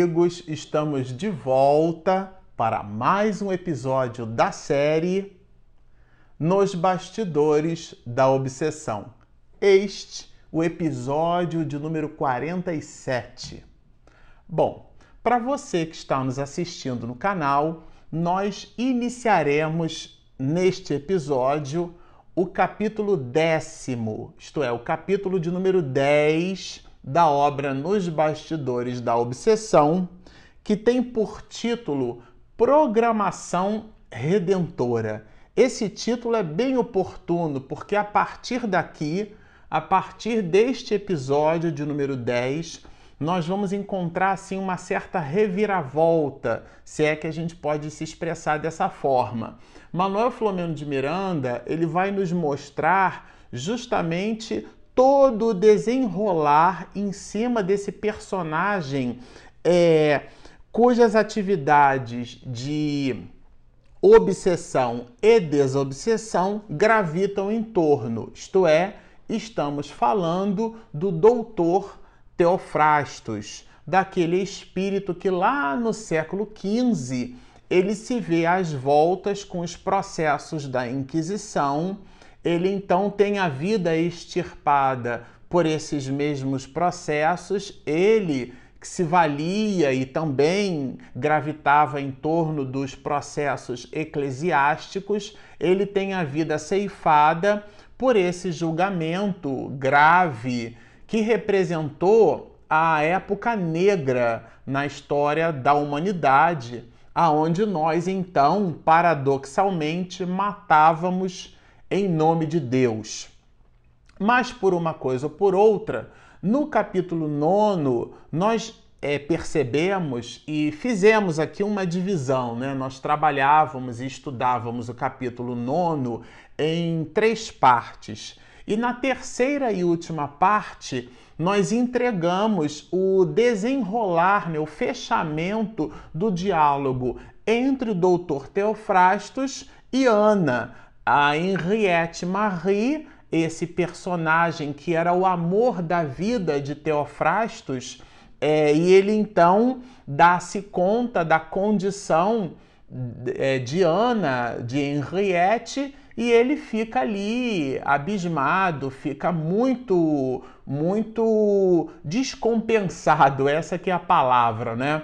amigos, estamos de volta para mais um episódio da série Nos Bastidores da Obsessão. Este, o episódio de número 47. Bom, para você que está nos assistindo no canal, nós iniciaremos neste episódio o capítulo décimo, isto é, o capítulo de número 10 da obra Nos Bastidores da Obsessão, que tem por título Programação Redentora. Esse título é bem oportuno porque a partir daqui, a partir deste episódio de número 10, nós vamos encontrar assim uma certa reviravolta, se é que a gente pode se expressar dessa forma. Manuel Flamengo de Miranda, ele vai nos mostrar justamente todo o desenrolar em cima desse personagem é, cujas atividades de obsessão e desobsessão gravitam em torno, isto é, estamos falando do doutor Teofrastos, daquele espírito que lá no século XV ele se vê às voltas com os processos da Inquisição ele então tem a vida extirpada por esses mesmos processos, ele que se valia e também gravitava em torno dos processos eclesiásticos, ele tem a vida ceifada por esse julgamento grave que representou a época negra na história da humanidade, aonde nós então, paradoxalmente, matávamos em nome de Deus. Mas por uma coisa ou por outra, no capítulo 9, nós é, percebemos e fizemos aqui uma divisão, né? Nós trabalhávamos e estudávamos o capítulo 9 em três partes. E na terceira e última parte, nós entregamos o desenrolar, né, o fechamento do diálogo entre o doutor Teofrastos e Ana, a Henriette Marie, esse personagem que era o amor da vida de Teofrastos, é, e ele então dá-se conta da condição é, de Ana, de Henriette, e ele fica ali abismado, fica muito, muito descompensado, essa que é a palavra, né?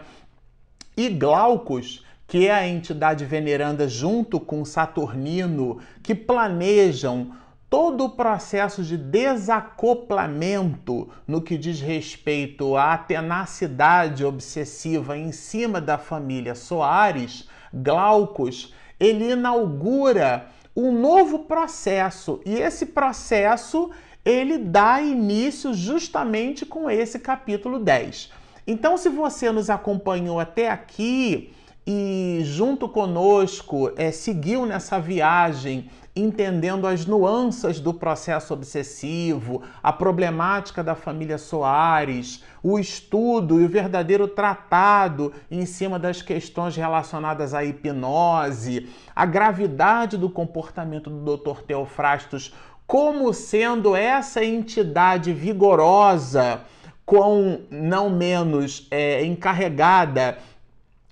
E Glaucus que é a entidade veneranda junto com Saturnino, que planejam todo o processo de desacoplamento no que diz respeito à tenacidade obsessiva em cima da família Soares, Glaucus, ele inaugura um novo processo e esse processo ele dá início justamente com esse capítulo 10. Então, se você nos acompanhou até aqui, e junto conosco é, seguiu nessa viagem entendendo as nuances do processo obsessivo, a problemática da família Soares, o estudo e o verdadeiro tratado em cima das questões relacionadas à hipnose, a gravidade do comportamento do Dr. Teofrastos como sendo essa entidade vigorosa, com não menos é, encarregada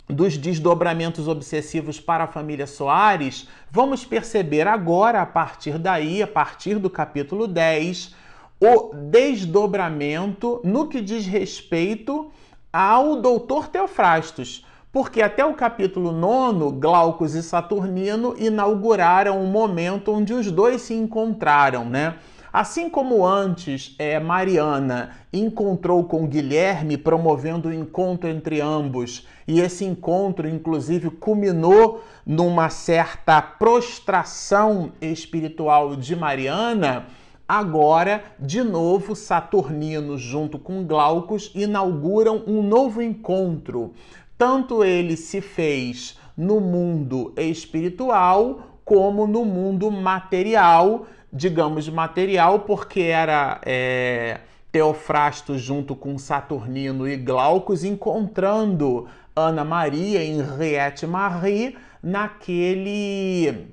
dos desdobramentos obsessivos para a família Soares, vamos perceber agora, a partir daí, a partir do capítulo 10, o desdobramento no que diz respeito ao doutor Teofrastos. Porque até o capítulo 9, Glaucus e Saturnino inauguraram um momento onde os dois se encontraram, né? Assim como antes é, Mariana encontrou com Guilherme, promovendo o um encontro entre ambos, e esse encontro, inclusive, culminou numa certa prostração espiritual de Mariana. Agora, de novo, Saturnino, junto com Glaucus, inauguram um novo encontro. Tanto ele se fez no mundo espiritual como no mundo material, digamos, material, porque era é, Teofrasto junto com Saturnino e Glaucus encontrando Ana Maria, Henriette Marie, naquele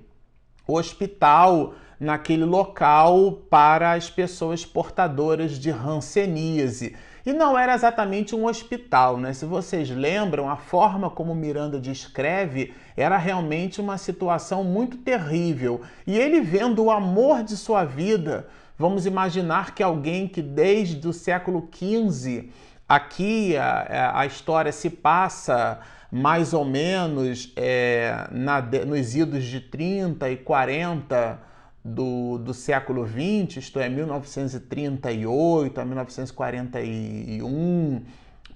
hospital, naquele local para as pessoas portadoras de hanseníase. E não era exatamente um hospital, né? Se vocês lembram, a forma como Miranda descreve era realmente uma situação muito terrível. E ele vendo o amor de sua vida, vamos imaginar que alguém que desde o século XV, aqui a, a história se passa mais ou menos é, na, nos idos de 30 e 40 do, do século XX, isto é, 1938 a 1941,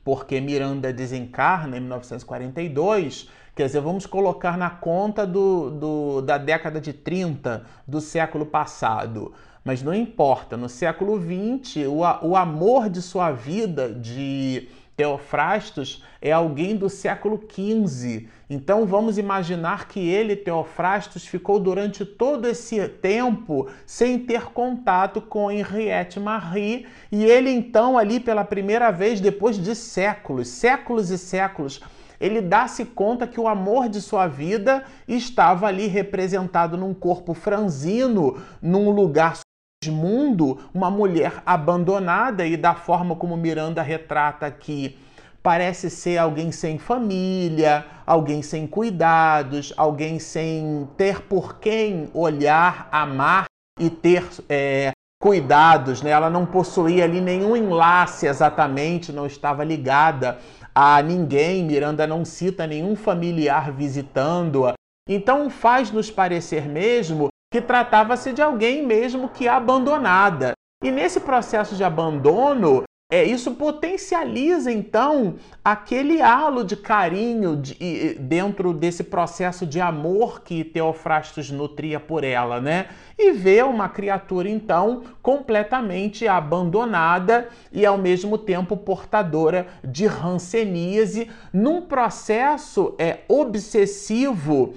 porque Miranda desencarna em 1942. Quer dizer, vamos colocar na conta do, do, da década de 30 do século passado. Mas não importa, no século XX, o, o amor de sua vida, de Teofrastos é alguém do século XV. Então vamos imaginar que ele, Teofrastos, ficou durante todo esse tempo sem ter contato com Henriette Marie e ele então ali pela primeira vez depois de séculos, séculos e séculos, ele dá-se conta que o amor de sua vida estava ali representado num corpo franzino, num lugar mundo, uma mulher abandonada e da forma como Miranda retrata aqui, parece ser alguém sem família, alguém sem cuidados, alguém sem ter por quem olhar, amar e ter é, cuidados, né? Ela não possuía ali nenhum enlace exatamente, não estava ligada a ninguém. Miranda não cita nenhum familiar visitando-a. Então faz nos parecer mesmo que tratava-se de alguém mesmo que abandonada. E nesse processo de abandono, é, isso potencializa então aquele halo de carinho de, dentro desse processo de amor que Teofrastos nutria por ela, né? E vê uma criatura então completamente abandonada e ao mesmo tempo portadora de ranceníase num processo é obsessivo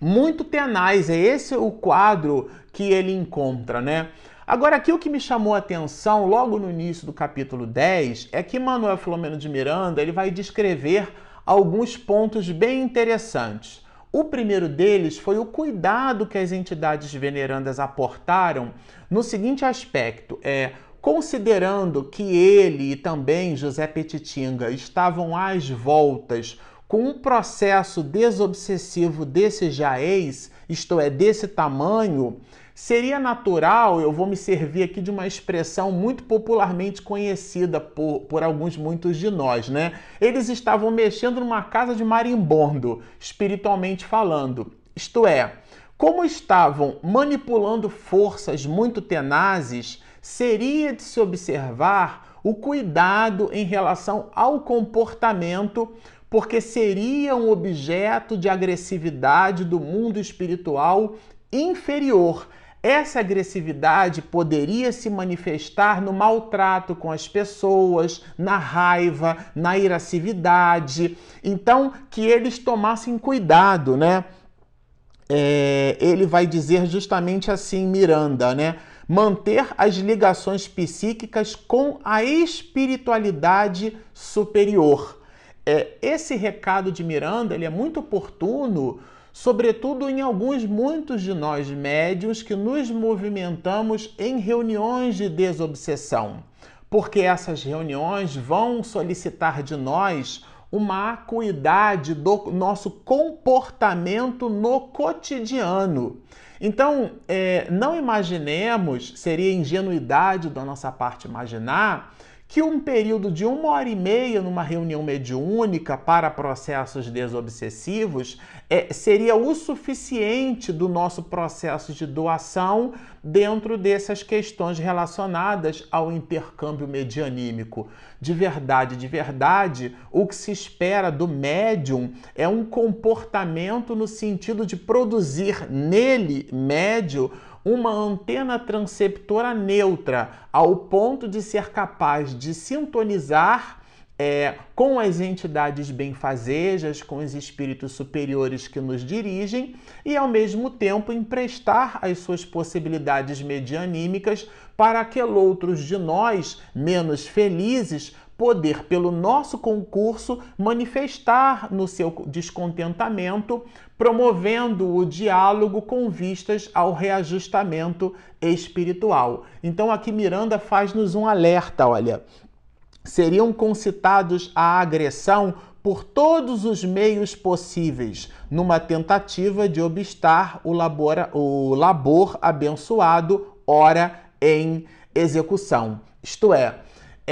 muito tenaz. É esse o quadro que ele encontra, né? Agora, aqui o que me chamou a atenção logo no início do capítulo 10 é que Manuel Filomeno de Miranda ele vai descrever alguns pontos bem interessantes. O primeiro deles foi o cuidado que as entidades venerandas aportaram no seguinte aspecto: é considerando que ele e também José Petitinga estavam às voltas com um processo desobsessivo desse jaez, isto é, desse tamanho, seria natural, eu vou me servir aqui de uma expressão muito popularmente conhecida por, por alguns, muitos de nós, né? Eles estavam mexendo numa casa de marimbondo, espiritualmente falando. Isto é, como estavam manipulando forças muito tenazes, seria de se observar o cuidado em relação ao comportamento porque seria um objeto de agressividade do mundo espiritual inferior. Essa agressividade poderia se manifestar no maltrato com as pessoas, na raiva, na irascividade. Então, que eles tomassem cuidado, né? É, ele vai dizer justamente assim, Miranda, né? Manter as ligações psíquicas com a espiritualidade superior é, esse recado de Miranda ele é muito oportuno, sobretudo em alguns, muitos de nós médios que nos movimentamos em reuniões de desobsessão, porque essas reuniões vão solicitar de nós uma acuidade do nosso comportamento no cotidiano. Então, é, não imaginemos, seria ingenuidade da nossa parte imaginar, que um período de uma hora e meia numa reunião mediúnica para processos desobsessivos é, seria o suficiente do nosso processo de doação dentro dessas questões relacionadas ao intercâmbio medianímico. De verdade, de verdade, o que se espera do médium é um comportamento no sentido de produzir nele, médio, uma antena transceptora neutra, ao ponto de ser capaz de sintonizar é, com as entidades benfazejas, com os espíritos superiores que nos dirigem e, ao mesmo tempo, emprestar as suas possibilidades medianímicas para aqueles outros de nós menos felizes poder, pelo nosso concurso, manifestar no seu descontentamento, promovendo o diálogo com vistas ao reajustamento espiritual. Então aqui Miranda faz-nos um alerta, olha. seriam concitados à agressão por todos os meios possíveis, numa tentativa de obstar o labor, o labor abençoado, ora em execução. Isto é,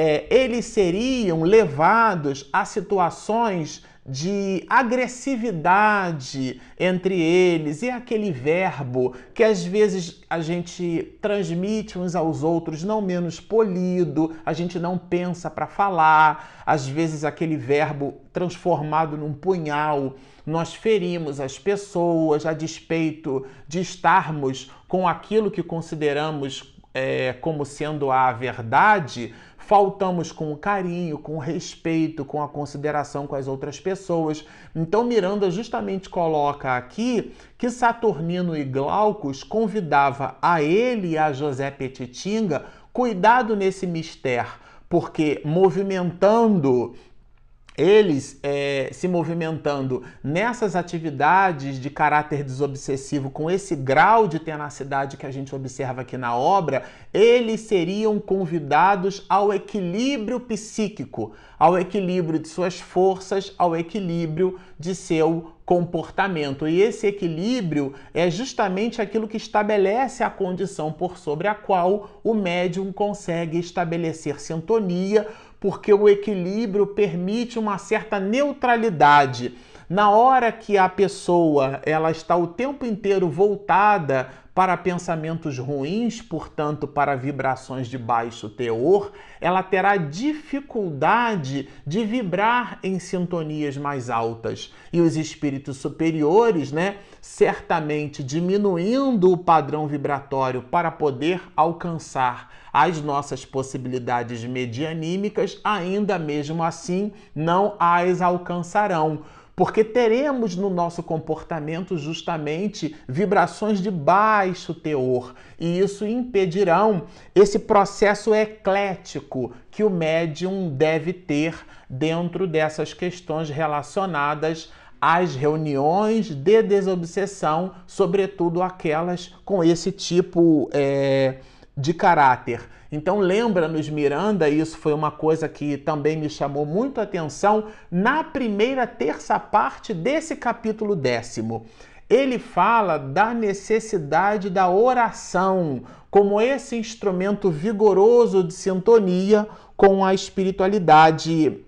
é, eles seriam levados a situações de agressividade entre eles. E aquele verbo que às vezes a gente transmite uns aos outros não menos polido, a gente não pensa para falar, às vezes aquele verbo transformado num punhal, nós ferimos as pessoas a despeito de estarmos com aquilo que consideramos é, como sendo a verdade, faltamos com carinho, com respeito, com a consideração com as outras pessoas. Então Miranda justamente coloca aqui que Saturnino e Glaucus convidava a ele e a José Petitinga cuidado nesse mistério, porque movimentando eles é, se movimentando nessas atividades de caráter desobsessivo, com esse grau de tenacidade que a gente observa aqui na obra, eles seriam convidados ao equilíbrio psíquico, ao equilíbrio de suas forças, ao equilíbrio de seu comportamento. E esse equilíbrio é justamente aquilo que estabelece a condição por sobre a qual o médium consegue estabelecer sintonia porque o equilíbrio permite uma certa neutralidade. Na hora que a pessoa ela está o tempo inteiro voltada para pensamentos ruins, portanto, para vibrações de baixo teor, ela terá dificuldade de vibrar em sintonias mais altas. E os espíritos superiores, né, certamente diminuindo o padrão vibratório para poder alcançar as nossas possibilidades medianímicas, ainda mesmo assim não as alcançarão porque teremos no nosso comportamento justamente vibrações de baixo teor, e isso impedirão esse processo eclético que o médium deve ter dentro dessas questões relacionadas às reuniões de desobsessão, sobretudo aquelas com esse tipo é, de caráter. Então lembra-nos Miranda, isso foi uma coisa que também me chamou muito a atenção na primeira terça parte desse capítulo décimo. Ele fala da necessidade da oração como esse instrumento vigoroso de sintonia com a espiritualidade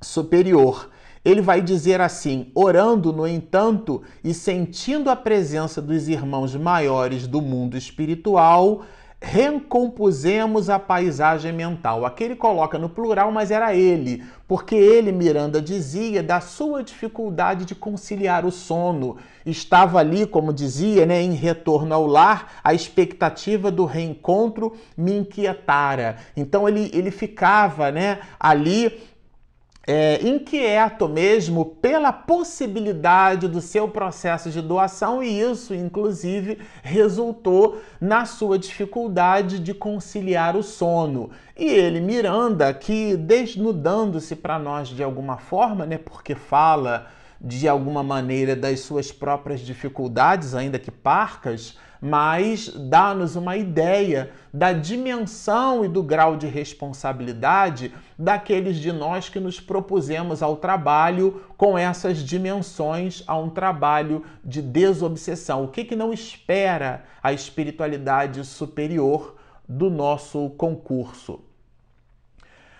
superior. Ele vai dizer assim: orando, no entanto, e sentindo a presença dos irmãos maiores do mundo espiritual, recompusemos a paisagem mental. Aqui ele coloca no plural, mas era ele, porque ele, Miranda, dizia da sua dificuldade de conciliar o sono. Estava ali, como dizia, né, em retorno ao lar, a expectativa do reencontro me inquietara. Então ele, ele ficava né, ali é, inquieto mesmo pela possibilidade do seu processo de doação e isso, inclusive, resultou na sua dificuldade de conciliar o sono. E ele, Miranda, que desnudando-se para nós de alguma forma, né, porque fala de alguma maneira das suas próprias dificuldades, ainda que parcas, mas dá-nos uma ideia da dimensão e do grau de responsabilidade daqueles de nós que nos propusemos ao trabalho com essas dimensões, a um trabalho de desobsessão. O que, que não espera a espiritualidade superior do nosso concurso?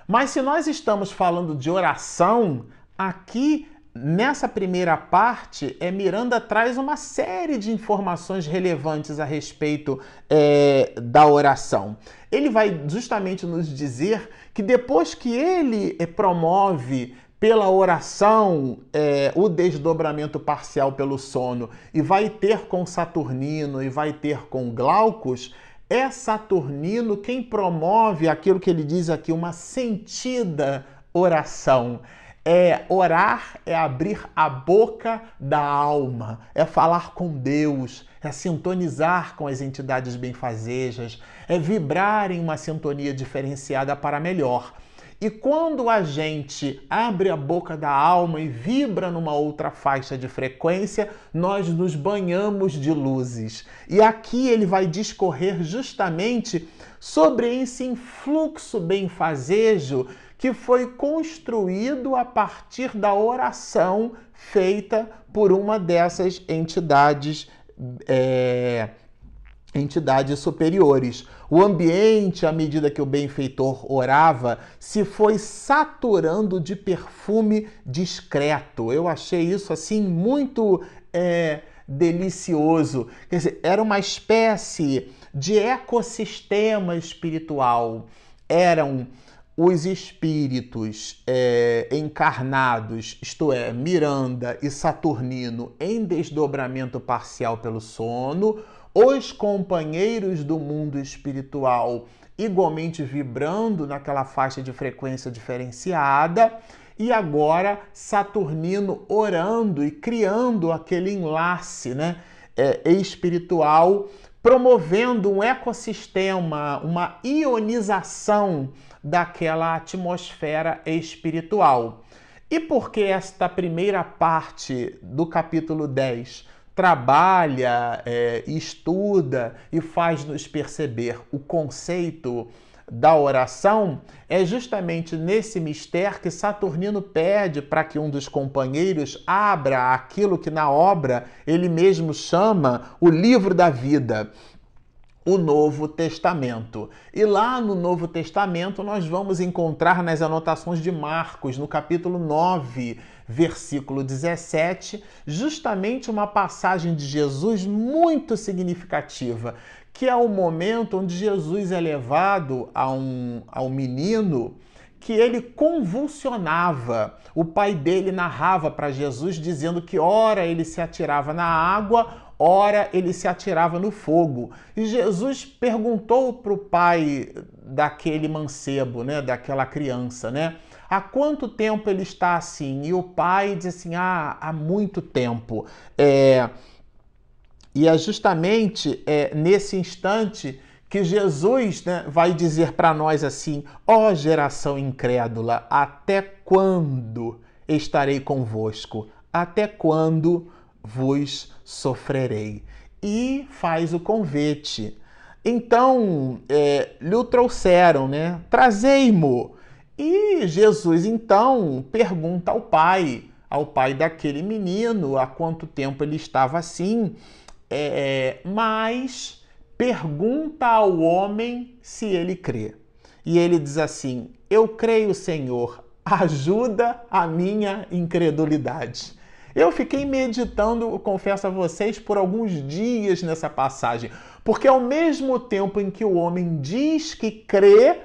Mas se nós estamos falando de oração, aqui Nessa primeira parte, é, Miranda traz uma série de informações relevantes a respeito é, da oração. Ele vai justamente nos dizer que depois que ele é, promove pela oração é, o desdobramento parcial pelo sono e vai ter com Saturnino e vai ter com Glaucus, é Saturnino quem promove aquilo que ele diz aqui, uma sentida oração. É orar é abrir a boca da alma, é falar com Deus, é sintonizar com as entidades benfazejas, é vibrar em uma sintonia diferenciada para melhor. E quando a gente abre a boca da alma e vibra numa outra faixa de frequência, nós nos banhamos de luzes. E aqui ele vai discorrer justamente sobre esse influxo benfazejo que foi construído a partir da oração feita por uma dessas entidades. É, entidades superiores. O ambiente, à medida que o benfeitor orava, se foi saturando de perfume discreto. Eu achei isso assim muito é, delicioso. Quer dizer, era uma espécie de ecossistema espiritual. Eram os espíritos é, encarnados, isto é, Miranda e Saturnino, em desdobramento parcial pelo sono, os companheiros do mundo espiritual igualmente vibrando naquela faixa de frequência diferenciada, e agora Saturnino orando e criando aquele enlace né, é, espiritual, promovendo um ecossistema, uma ionização daquela atmosfera espiritual. E por que esta primeira parte do capítulo 10 trabalha, é, estuda e faz-nos perceber o conceito da oração, é justamente nesse mistério que Saturnino pede para que um dos companheiros abra aquilo que na obra ele mesmo chama o livro da vida o Novo Testamento. E lá no Novo Testamento nós vamos encontrar nas anotações de Marcos, no capítulo 9, versículo 17, justamente uma passagem de Jesus muito significativa, que é o momento onde Jesus é levado a um, a um menino que ele convulsionava. O pai dele narrava para Jesus dizendo que ora ele se atirava na água, ora ele se atirava no fogo. E Jesus perguntou para o pai daquele mancebo, né, daquela criança, né, há quanto tempo ele está assim? E o pai diz assim, ah, há muito tempo. É... E é justamente é, nesse instante que Jesus né, vai dizer para nós assim: ó oh, geração incrédula, até quando estarei convosco? Até quando vos sofrerei. E faz o convite. Então, é, lhe trouxeram, né? Trazei-mo. E Jesus então pergunta ao pai, ao pai daquele menino, há quanto tempo ele estava assim, é, mas pergunta ao homem se ele crê. E ele diz assim: Eu creio, Senhor, ajuda a minha incredulidade. Eu fiquei meditando, confesso a vocês, por alguns dias nessa passagem, porque ao mesmo tempo em que o homem diz que crê,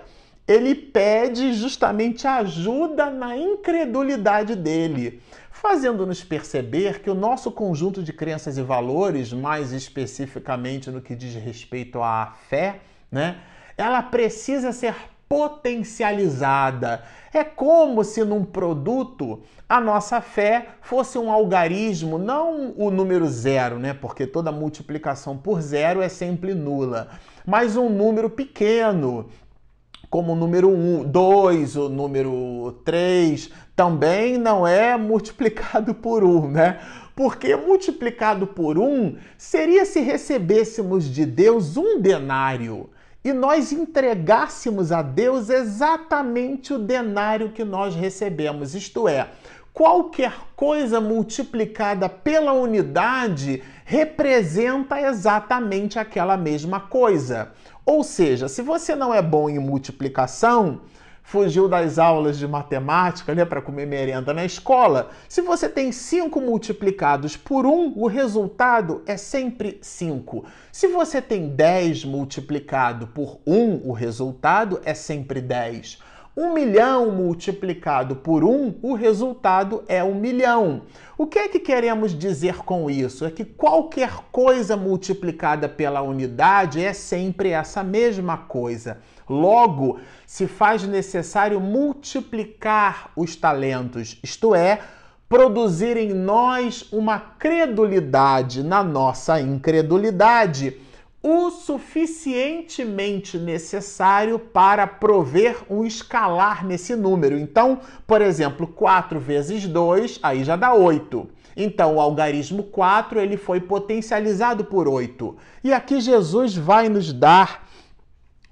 ele pede justamente ajuda na incredulidade dele, fazendo-nos perceber que o nosso conjunto de crenças e valores, mais especificamente no que diz respeito à fé, né, ela precisa ser potencializada. É como se num produto a nossa fé fosse um algarismo, não o número zero, né? Porque toda multiplicação por zero é sempre nula, mas um número pequeno, como o número 1, 2, o número 3, também não é multiplicado por 1, né? Porque multiplicado por 1 seria se recebêssemos de Deus um denário e nós entregássemos a Deus exatamente o denário que nós recebemos, isto é, qualquer coisa multiplicada pela unidade representa exatamente aquela mesma coisa. Ou seja, se você não é bom em multiplicação, fugiu das aulas de matemática né, para comer merenda na escola, se você tem 5 multiplicados por 1, o resultado é sempre 5. Se você tem 10 multiplicado por 1, o resultado é sempre 10. 1 milhão multiplicado por 1, o resultado é 1 milhão. O que é que queremos dizer com isso? É que qualquer coisa multiplicada pela unidade é sempre essa mesma coisa. Logo, se faz necessário multiplicar os talentos, isto é, produzir em nós uma credulidade na nossa incredulidade, o suficientemente necessário para prover um escalar nesse número. Então, por exemplo, 4 vezes 2, aí já dá 8. Então, o algarismo 4 ele foi potencializado por 8. E aqui Jesus vai nos dar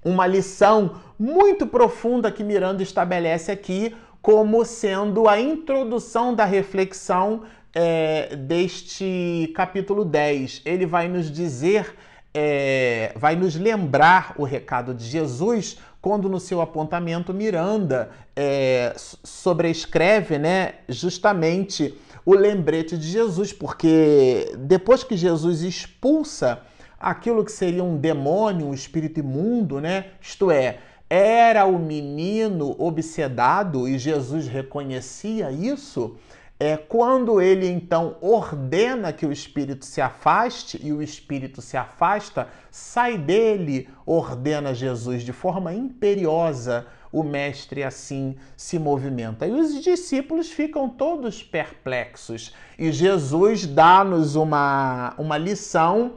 uma lição muito profunda que Miranda estabelece aqui como sendo a introdução da reflexão é, deste capítulo 10. Ele vai nos dizer, é, vai nos lembrar o recado de Jesus quando no seu apontamento Miranda é, sobrescreve né, justamente o lembrete de Jesus, porque depois que Jesus expulsa aquilo que seria um demônio, um espírito imundo, né? Isto é, era o menino obsedado e Jesus reconhecia isso. É quando ele então ordena que o espírito se afaste e o espírito se afasta, sai dele, ordena Jesus de forma imperiosa. O mestre assim se movimenta. E os discípulos ficam todos perplexos. E Jesus dá-nos uma, uma lição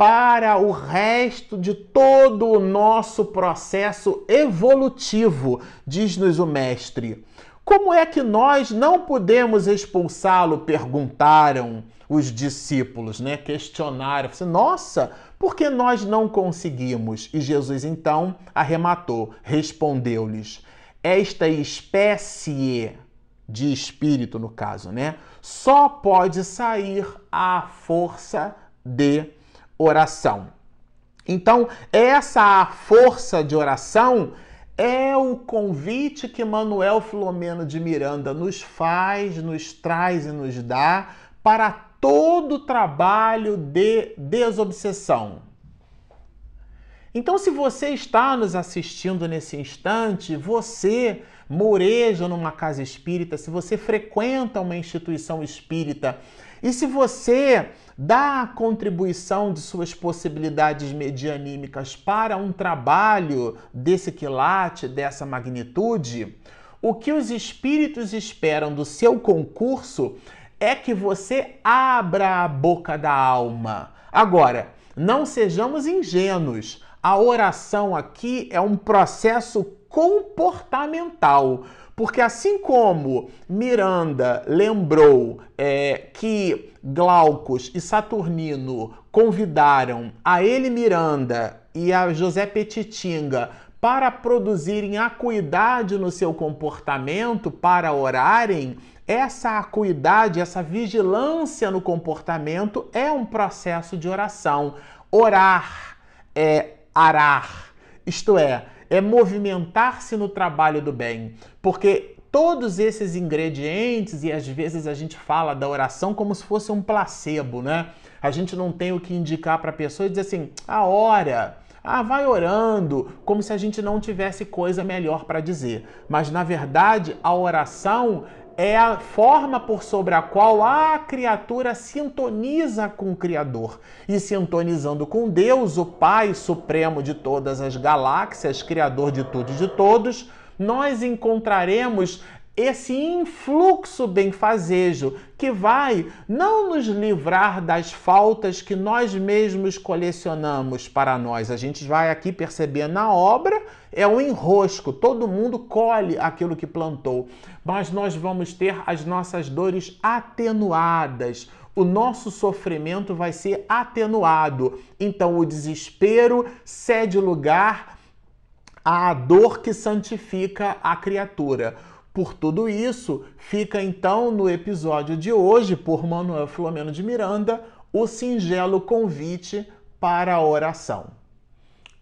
para o resto de todo o nosso processo evolutivo, diz-nos o Mestre. Como é que nós não podemos expulsá-lo? Perguntaram os discípulos, né? Questionaram. Nossa, por que nós não conseguimos? E Jesus então arrematou, respondeu-lhes: Esta espécie de espírito, no caso, né? Só pode sair à força de oração. Então, essa força de oração é o convite que Manuel Filomeno de Miranda nos faz, nos traz e nos dá para todo o trabalho de desobsessão. Então, se você está nos assistindo nesse instante, você moreja numa casa espírita, se você frequenta uma instituição espírita e se você dá a contribuição de suas possibilidades medianímicas para um trabalho desse quilate, dessa magnitude, o que os espíritos esperam do seu concurso é que você abra a boca da alma. Agora, não sejamos ingênuos. A oração aqui é um processo comportamental. Porque assim como Miranda lembrou é, que Glaucus e Saturnino convidaram a ele Miranda e a José Petitinga para produzirem acuidade no seu comportamento, para orarem, essa acuidade, essa vigilância no comportamento é um processo de oração. Orar é arar, isto é, é movimentar-se no trabalho do bem, porque todos esses ingredientes, e às vezes a gente fala da oração como se fosse um placebo, né? A gente não tem o que indicar para a pessoa e dizer assim, a hora. Ah, vai orando, como se a gente não tivesse coisa melhor para dizer. Mas na verdade, a oração é a forma por sobre a qual a criatura sintoniza com o Criador. E sintonizando com Deus, o Pai Supremo de todas as galáxias, Criador de tudo e de todos, nós encontraremos esse influxo benfazejo que vai não nos livrar das faltas que nós mesmos colecionamos para nós. A gente vai aqui perceber na obra é um enrosco, todo mundo colhe aquilo que plantou, mas nós vamos ter as nossas dores atenuadas. O nosso sofrimento vai ser atenuado. Então o desespero cede lugar à dor que santifica a criatura. Por tudo isso, fica então no episódio de hoje, por Manuel Filomeno de Miranda, o singelo convite para a oração.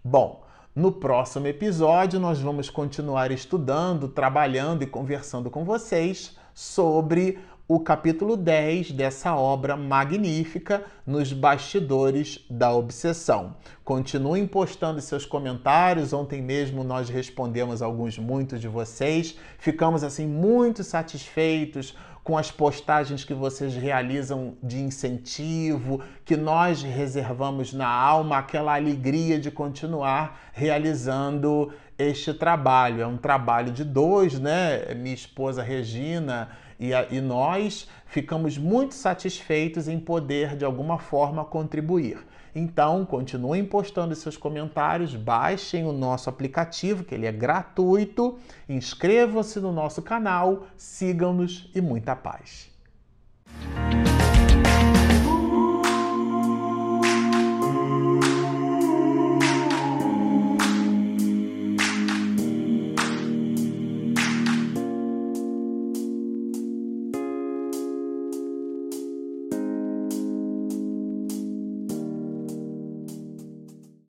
Bom, no próximo episódio, nós vamos continuar estudando, trabalhando e conversando com vocês sobre o capítulo 10 dessa obra magnífica nos bastidores da obsessão. Continuem postando seus comentários. Ontem mesmo nós respondemos alguns muitos de vocês. Ficamos assim muito satisfeitos com as postagens que vocês realizam de incentivo, que nós reservamos na alma aquela alegria de continuar realizando este trabalho. É um trabalho de dois, né? Minha esposa Regina e, a, e nós ficamos muito satisfeitos em poder, de alguma forma, contribuir. Então, continuem postando seus comentários, baixem o nosso aplicativo, que ele é gratuito, inscrevam-se no nosso canal, sigam-nos e muita paz.